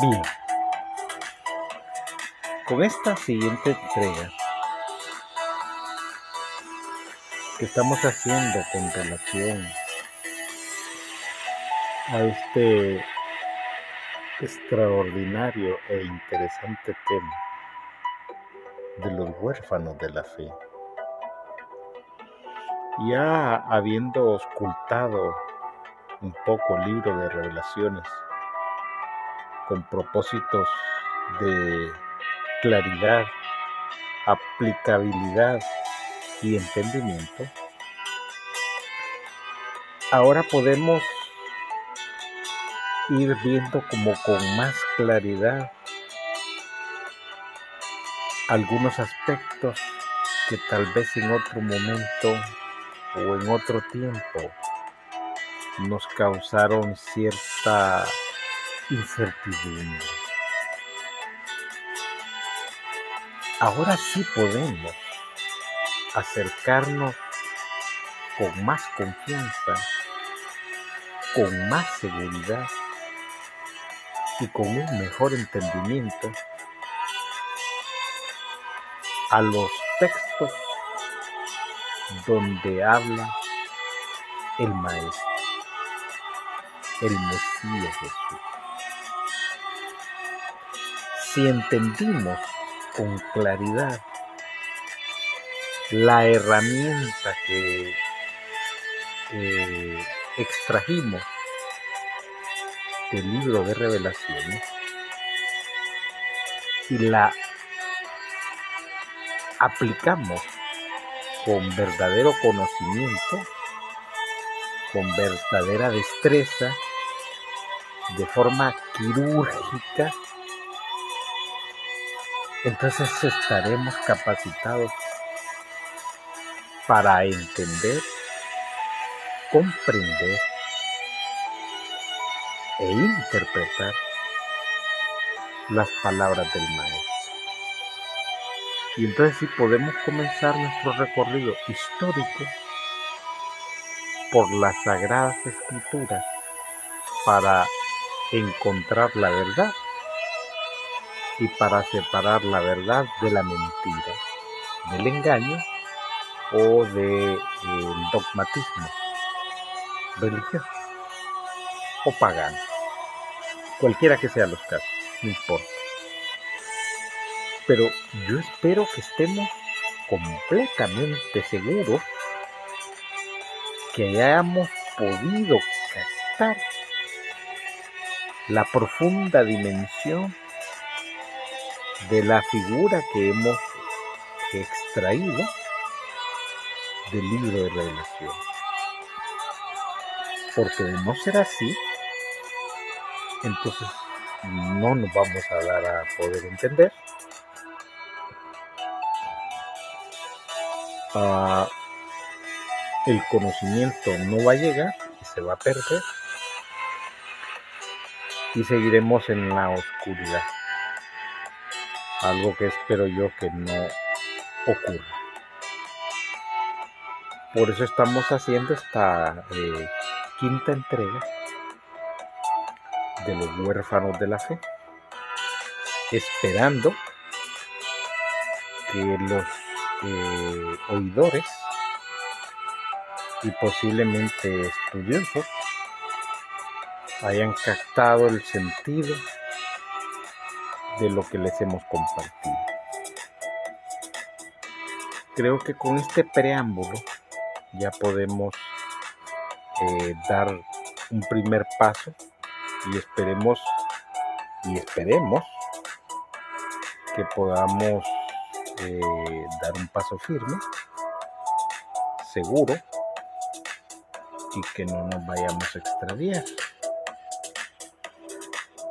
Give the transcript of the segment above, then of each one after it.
Bien, con esta siguiente entrega que estamos haciendo con relación a este extraordinario e interesante tema de los huérfanos de la fe. Ya habiendo ocultado un poco el libro de revelaciones con propósitos de claridad, aplicabilidad y entendimiento, ahora podemos ir viendo como con más claridad algunos aspectos que tal vez en otro momento o en otro tiempo nos causaron cierta incertidumbre. Ahora sí podemos acercarnos con más confianza, con más seguridad y con un mejor entendimiento a los textos donde habla el Maestro, el Mesías Jesús. Si entendimos con claridad la herramienta que extrajimos del libro de revelaciones y la aplicamos con verdadero conocimiento, con verdadera destreza, de forma quirúrgica, entonces estaremos capacitados para entender, comprender e interpretar las palabras del Maestro. Y entonces sí podemos comenzar nuestro recorrido histórico por las sagradas escrituras para encontrar la verdad y para separar la verdad de la mentira, del engaño o del dogmatismo religioso o pagano. Cualquiera que sean los casos, no importa. Pero yo espero que estemos completamente seguros que hayamos podido captar la profunda dimensión de la figura que hemos extraído del libro de revelación. Porque de no ser así, entonces no nos vamos a dar a poder entender. Ah, el conocimiento no va a llegar y se va a perder y seguiremos en la oscuridad algo que espero yo que no ocurra. Por eso estamos haciendo esta eh, quinta entrega de los huérfanos de la fe, esperando que los eh, oidores y posiblemente estudiosos hayan captado el sentido de lo que les hemos compartido. Creo que con este preámbulo ya podemos eh, dar un primer paso y esperemos y esperemos que podamos eh, dar un paso firme, seguro y que no nos vayamos a extraviar.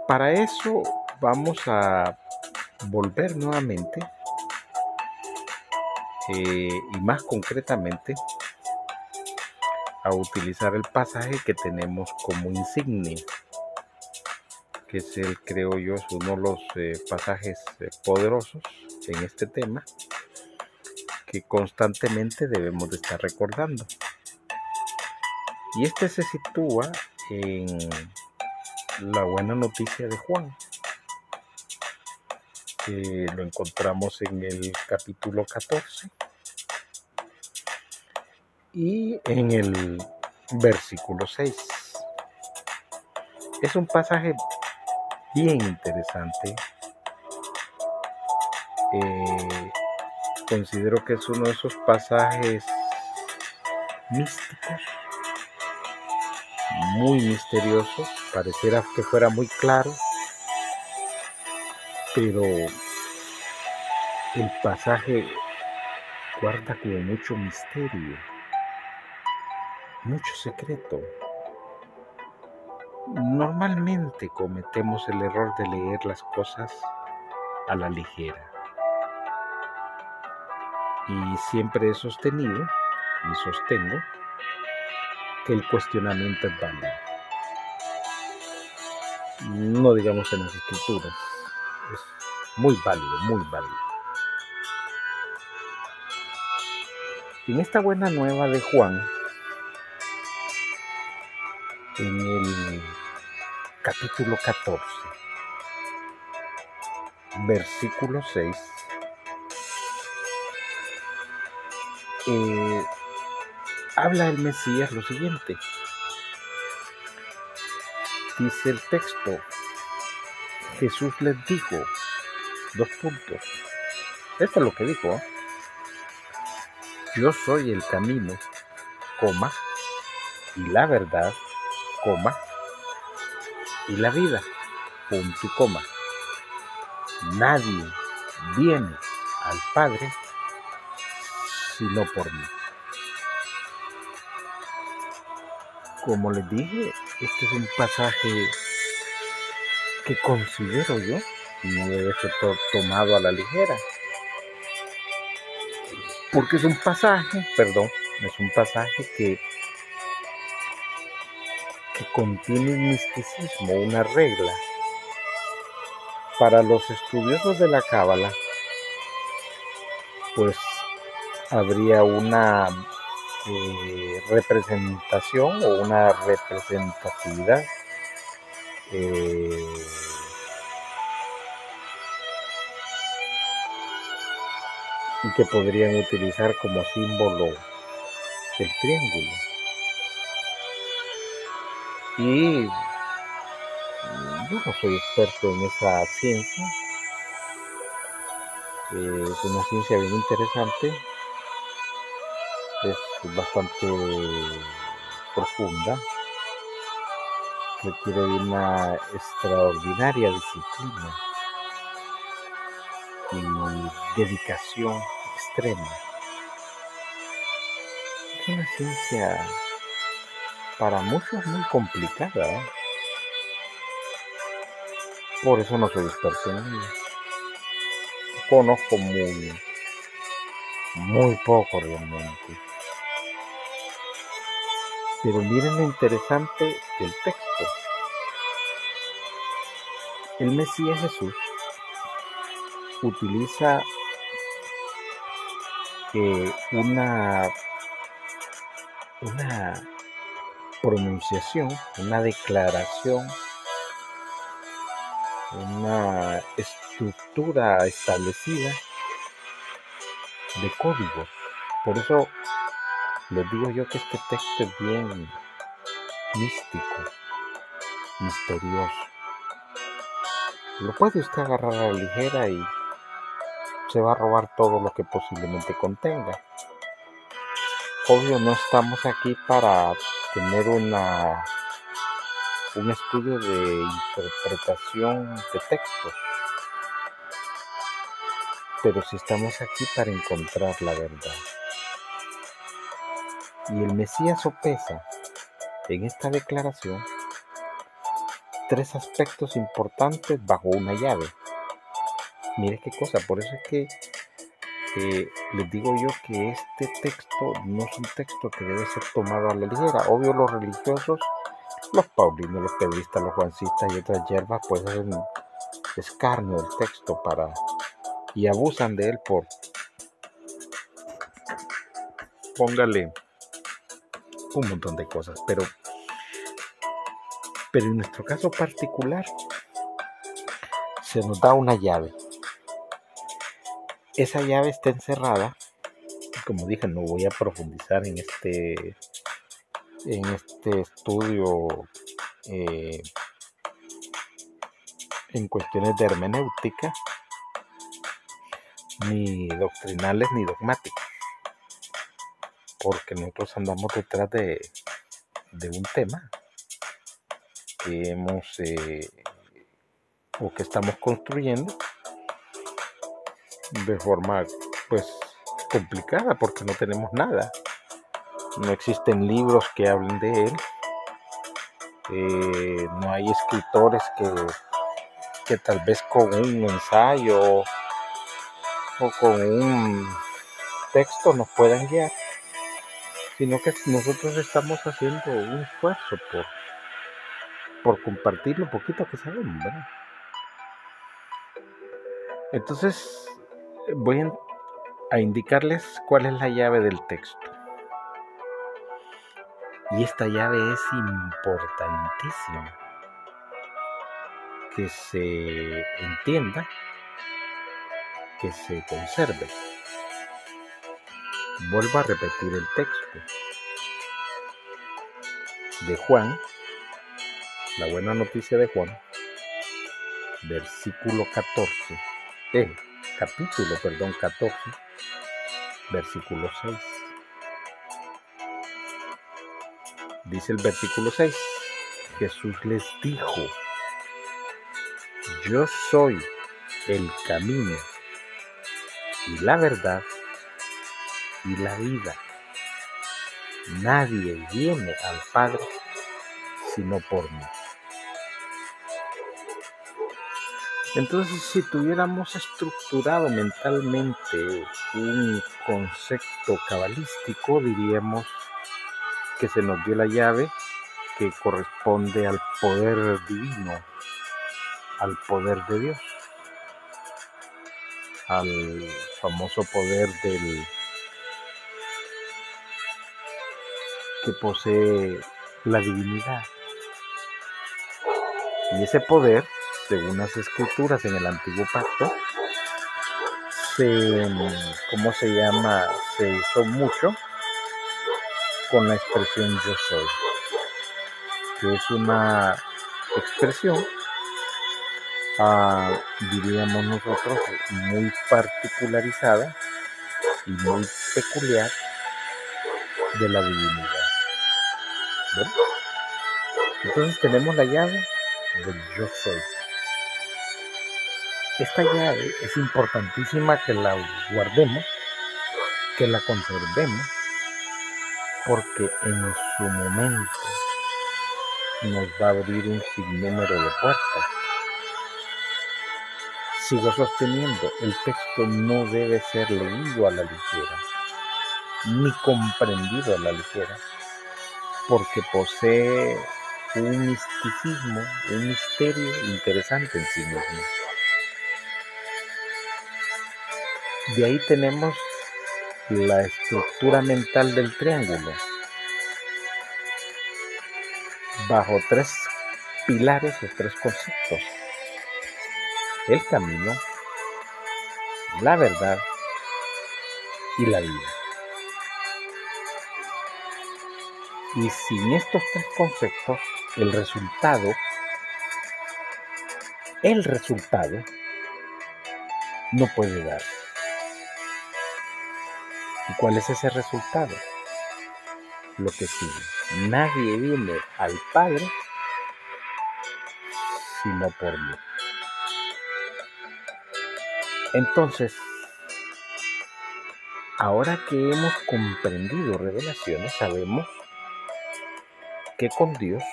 Para eso vamos a volver nuevamente eh, y más concretamente a utilizar el pasaje que tenemos como insignia que es el creo yo es uno de los eh, pasajes eh, poderosos en este tema que constantemente debemos de estar recordando. Y este se sitúa en la buena noticia de Juan lo encontramos en el capítulo 14 y en el versículo 6. Es un pasaje bien interesante. Eh, considero que es uno de esos pasajes místicos, muy misteriosos, pareciera que fuera muy claro, pero el pasaje guarda como mucho misterio, mucho secreto. Normalmente cometemos el error de leer las cosas a la ligera. Y siempre he sostenido y sostengo que el cuestionamiento es válido. No digamos en las escrituras, es muy válido, muy válido. En esta buena nueva de Juan, en el capítulo 14, versículo 6, eh, habla el Mesías lo siguiente. Dice el texto, Jesús les dijo, dos puntos. Esto es lo que dijo. ¿eh? Yo soy el camino, coma, y la verdad, coma, y la vida, punto y coma. Nadie viene al Padre sino por mí. Como les dije, este es un pasaje que considero yo no debe ser tomado a la ligera. Porque es un pasaje, perdón, es un pasaje que, contiene un misticismo, una regla. Para los estudiosos de la Cábala, pues habría una eh, representación o una representatividad eh, y que podrían utilizar como símbolo el triángulo. Y yo no soy experto en esa ciencia, es una ciencia bien interesante, es bastante profunda, requiere de una extraordinaria disciplina y dedicación extrema. Es una ciencia para muchos muy complicada. ¿eh? Por eso no soy experto en ella. Conozco muy, muy poco realmente. Pero miren lo interesante del texto. El Mesías Jesús utiliza eh, una, una pronunciación, una declaración, una estructura establecida de códigos. Por eso les digo yo que este texto es bien místico, misterioso. Lo puede usted agarrar a la ligera y se va a robar todo lo que posiblemente contenga. Obvio, no estamos aquí para tener una un estudio de interpretación de textos, pero si estamos aquí para encontrar la verdad. Y el Mesías sopesa en esta declaración tres aspectos importantes bajo una llave. Mire qué cosa, por eso es que eh, les digo yo que este texto no es un texto que debe ser tomado a la ligera. Obvio los religiosos, los paulinos, los pedristas, los juancistas y otras hierbas pues hacen escarnio del texto para y abusan de él por póngale un montón de cosas, pero pero en nuestro caso particular se nos da una llave esa llave está encerrada. Como dije, no voy a profundizar en este, en este estudio eh, en cuestiones de hermenéutica, ni doctrinales ni dogmáticos, porque nosotros andamos detrás de, de un tema hemos eh, o que estamos construyendo de forma pues complicada porque no tenemos nada. No existen libros que hablen de él. Eh, no hay escritores que, que tal vez con un ensayo o con un texto nos puedan guiar, sino que nosotros estamos haciendo un esfuerzo por, por compartir lo poquito que sabemos, Entonces, voy a indicarles cuál es la llave del texto. Y esta llave es importantísima que se entienda, que se conserve. Vuelvo a repetir el texto de Juan, la buena noticia de Juan, versículo 14. Eh, capítulo, perdón, 14, versículo 6. Dice el versículo 6, Jesús les dijo, yo soy el camino y la verdad y la vida. Nadie viene al Padre sino por mí. Entonces, si tuviéramos estructurado mentalmente un concepto cabalístico, diríamos que se nos dio la llave que corresponde al poder divino, al poder de Dios, al famoso poder del que posee la divinidad. Y ese poder según las escrituras en el antiguo pacto, se, ¿cómo se llama? Se usó mucho con la expresión yo soy, que es una expresión, ah, diríamos nosotros, muy particularizada y muy peculiar de la divinidad. Entonces tenemos la llave del yo soy. Esta llave es importantísima que la guardemos, que la conservemos, porque en su momento nos va a abrir un sinnúmero de puertas. Sigo sosteniendo, el texto no debe ser leído a la ligera, ni comprendido a la ligera, porque posee un misticismo, un misterio interesante en sí mismo. De ahí tenemos la estructura mental del triángulo, bajo tres pilares o tres conceptos. El camino, la verdad y la vida. Y sin estos tres conceptos, el resultado, el resultado no puede darse. ¿Y cuál es ese resultado? Lo que sigue. Nadie viene al Padre sino por mí. Entonces, ahora que hemos comprendido revelaciones, sabemos que con Dios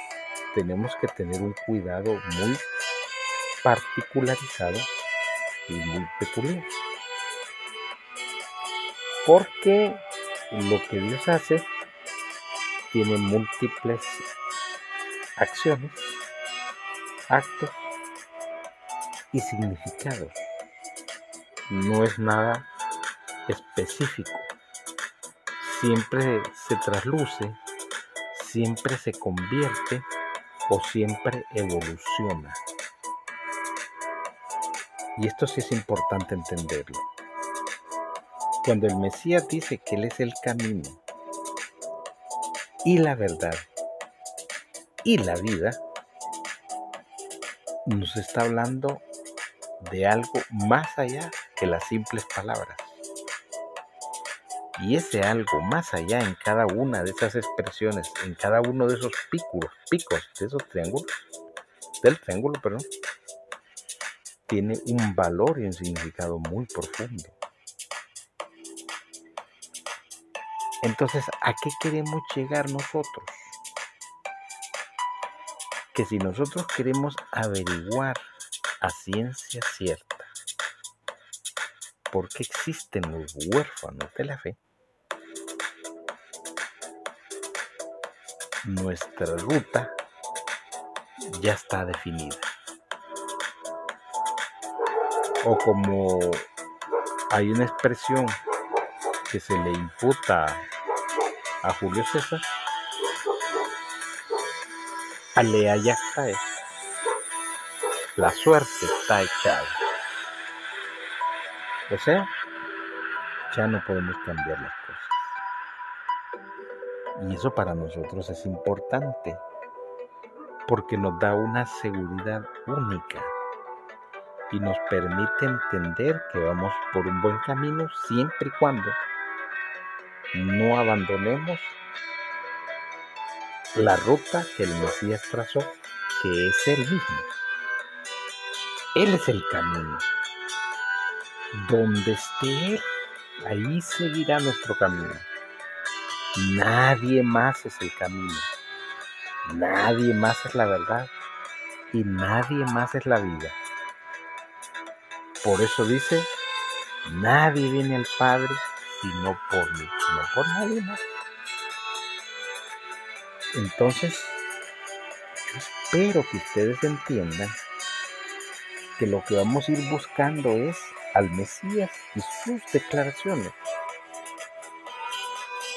tenemos que tener un cuidado muy particularizado y muy peculiar. Porque lo que Dios hace tiene múltiples acciones, actos y significados. No es nada específico. Siempre se trasluce, siempre se convierte o siempre evoluciona. Y esto sí es importante entenderlo. Cuando el Mesías dice que Él es el camino y la verdad y la vida, nos está hablando de algo más allá que las simples palabras. Y ese algo más allá en cada una de esas expresiones, en cada uno de esos picos, de esos triángulos, del triángulo, perdón, tiene un valor y un significado muy profundo. Entonces, ¿a qué queremos llegar nosotros? Que si nosotros queremos averiguar a ciencia cierta por qué existen los huérfanos de la fe, nuestra ruta ya está definida. O como hay una expresión que se le imputa a Julio César, alea ya está La suerte está echada. O sea, ya no podemos cambiar las cosas. Y eso para nosotros es importante, porque nos da una seguridad única y nos permite entender que vamos por un buen camino siempre y cuando no abandonemos la ruta que el Mesías trazó, que es Él mismo. Él es el camino. Donde esté Él, ahí seguirá nuestro camino. Nadie más es el camino. Nadie más es la verdad. Y nadie más es la vida. Por eso dice, nadie viene al Padre sino por mí, no por nadie más. Entonces, espero que ustedes entiendan que lo que vamos a ir buscando es al Mesías y sus declaraciones.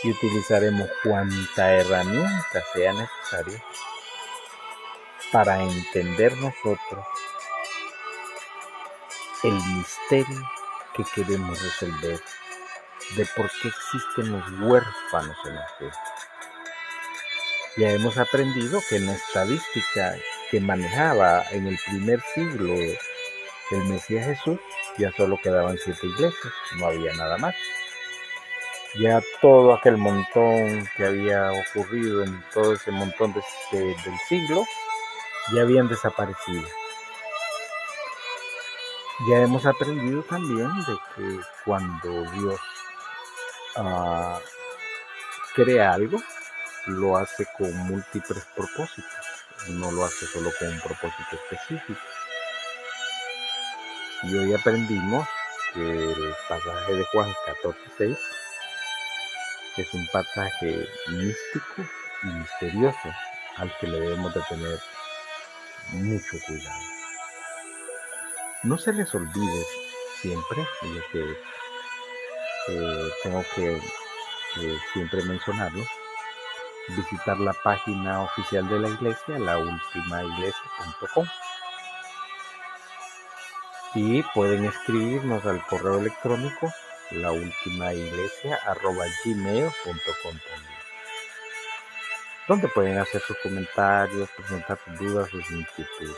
Y utilizaremos cuanta herramienta sea necesaria para entender nosotros el misterio que queremos resolver de por qué existen los huérfanos en la fe. Ya hemos aprendido que en la estadística que manejaba en el primer siglo el Mesías Jesús, ya solo quedaban siete iglesias, no había nada más. Ya todo aquel montón que había ocurrido en todo ese montón del siglo, ya habían desaparecido. Ya hemos aprendido también de que cuando Dios uh, crea algo, lo hace con múltiples propósitos, no lo hace solo con un propósito específico. Y hoy aprendimos que el pasaje de Juan 14:6 es un pasaje místico y misterioso al que le debemos de tener mucho cuidado. No se les olvide siempre, lo que eh, tengo que eh, siempre mencionarlo, visitar la página oficial de la iglesia, laultimaiglesia.com. Y pueden escribirnos al correo electrónico laultimaiglesia.gmail.com. Donde pueden hacer sus comentarios, presentar sus dudas, sus inquietudes.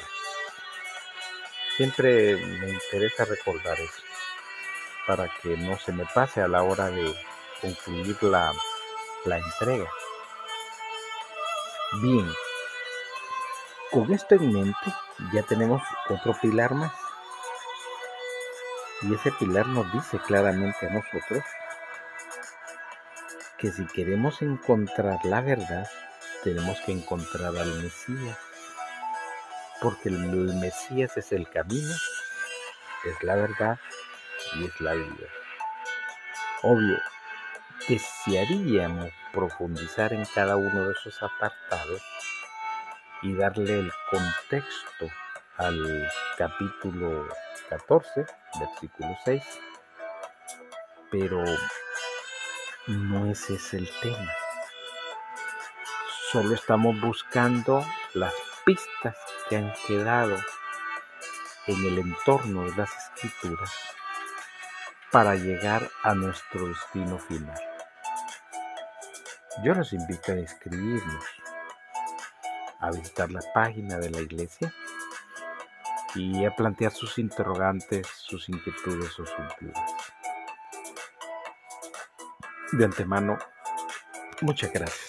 Siempre me interesa recordar eso para que no se me pase a la hora de concluir la, la entrega. Bien, con esto en mente ya tenemos otro pilar más. Y ese pilar nos dice claramente a nosotros que si queremos encontrar la verdad, tenemos que encontrar al Mesías. Porque el Mesías es el camino, es la verdad y es la vida. Obvio, desearíamos profundizar en cada uno de esos apartados y darle el contexto al capítulo 14, versículo 6, pero no ese es el tema. Solo estamos buscando las pistas que han quedado en el entorno de las escrituras para llegar a nuestro destino final. Yo los invito a inscribirnos, a visitar la página de la iglesia y a plantear sus interrogantes, sus inquietudes sus dudas. De antemano, muchas gracias.